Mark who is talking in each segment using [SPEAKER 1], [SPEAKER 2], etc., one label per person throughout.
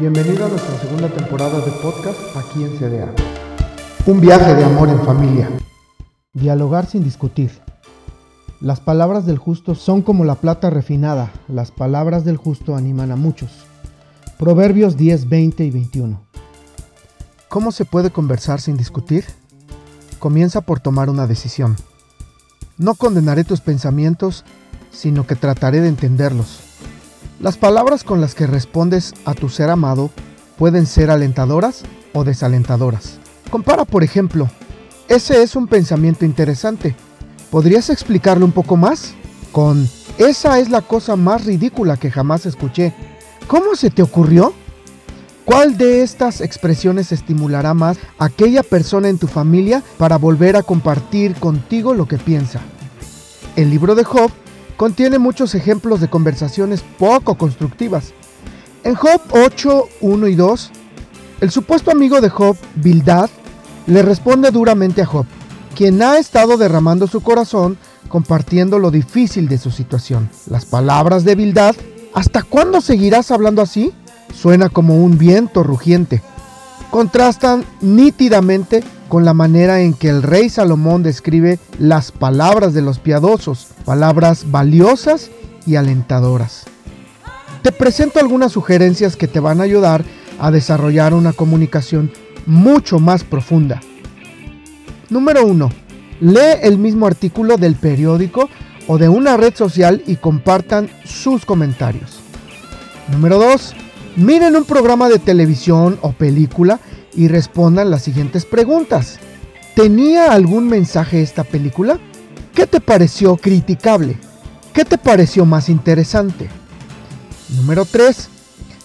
[SPEAKER 1] Bienvenido a nuestra segunda temporada de podcast aquí en CDA. Un viaje de amor en familia. Dialogar sin discutir. Las palabras del justo son como la plata refinada. Las palabras del justo animan a muchos. Proverbios 10, 20 y 21. ¿Cómo se puede conversar sin discutir? Comienza por tomar una decisión. No condenaré tus pensamientos, sino que trataré de entenderlos. Las palabras con las que respondes a tu ser amado pueden ser alentadoras o desalentadoras. Compara, por ejemplo, ese es un pensamiento interesante. ¿Podrías explicarlo un poco más? Con, esa es la cosa más ridícula que jamás escuché. ¿Cómo se te ocurrió? ¿Cuál de estas expresiones estimulará más a aquella persona en tu familia para volver a compartir contigo lo que piensa? El libro de Job contiene muchos ejemplos de conversaciones poco constructivas. En Job 8, 1 y 2, el supuesto amigo de Job, Bildad, le responde duramente a Job, quien ha estado derramando su corazón compartiendo lo difícil de su situación. Las palabras de Bildad, ¿hasta cuándo seguirás hablando así? Suena como un viento rugiente. Contrastan nítidamente con la manera en que el rey Salomón describe las palabras de los piadosos, palabras valiosas y alentadoras. Te presento algunas sugerencias que te van a ayudar a desarrollar una comunicación mucho más profunda. Número 1. Lee el mismo artículo del periódico o de una red social y compartan sus comentarios. Número 2. Miren un programa de televisión o película y respondan las siguientes preguntas. ¿Tenía algún mensaje esta película? ¿Qué te pareció criticable? ¿Qué te pareció más interesante? Número 3.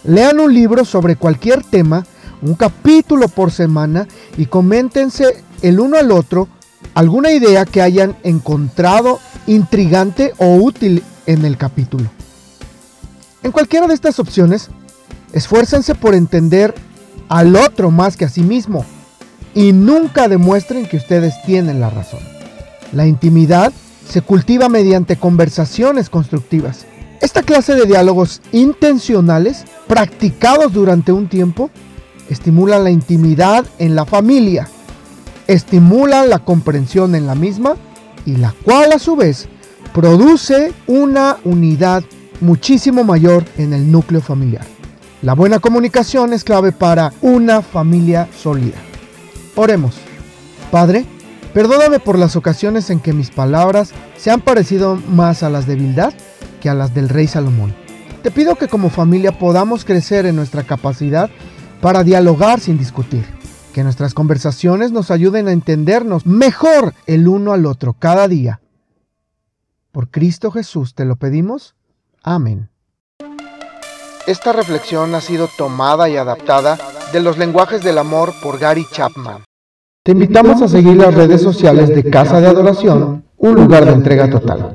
[SPEAKER 1] Lean un libro sobre cualquier tema, un capítulo por semana y coméntense el uno al otro alguna idea que hayan encontrado intrigante o útil en el capítulo. En cualquiera de estas opciones, esfuércense por entender al otro más que a sí mismo y nunca demuestren que ustedes tienen la razón. La intimidad se cultiva mediante conversaciones constructivas. Esta clase de diálogos intencionales, practicados durante un tiempo, estimulan la intimidad en la familia, estimulan la comprensión en la misma y la cual a su vez produce una unidad muchísimo mayor en el núcleo familiar. La buena comunicación es clave para una familia sólida. Oremos. Padre, perdóname por las ocasiones en que mis palabras se han parecido más a las de Bildad que a las del rey Salomón. Te pido que como familia podamos crecer en nuestra capacidad para dialogar sin discutir. Que nuestras conversaciones nos ayuden a entendernos mejor el uno al otro cada día. Por Cristo Jesús te lo pedimos. Amén. Esta reflexión ha sido tomada y adaptada de los lenguajes del amor por Gary Chapman. Te invitamos a seguir las redes sociales de Casa de Adoración, un lugar de entrega total.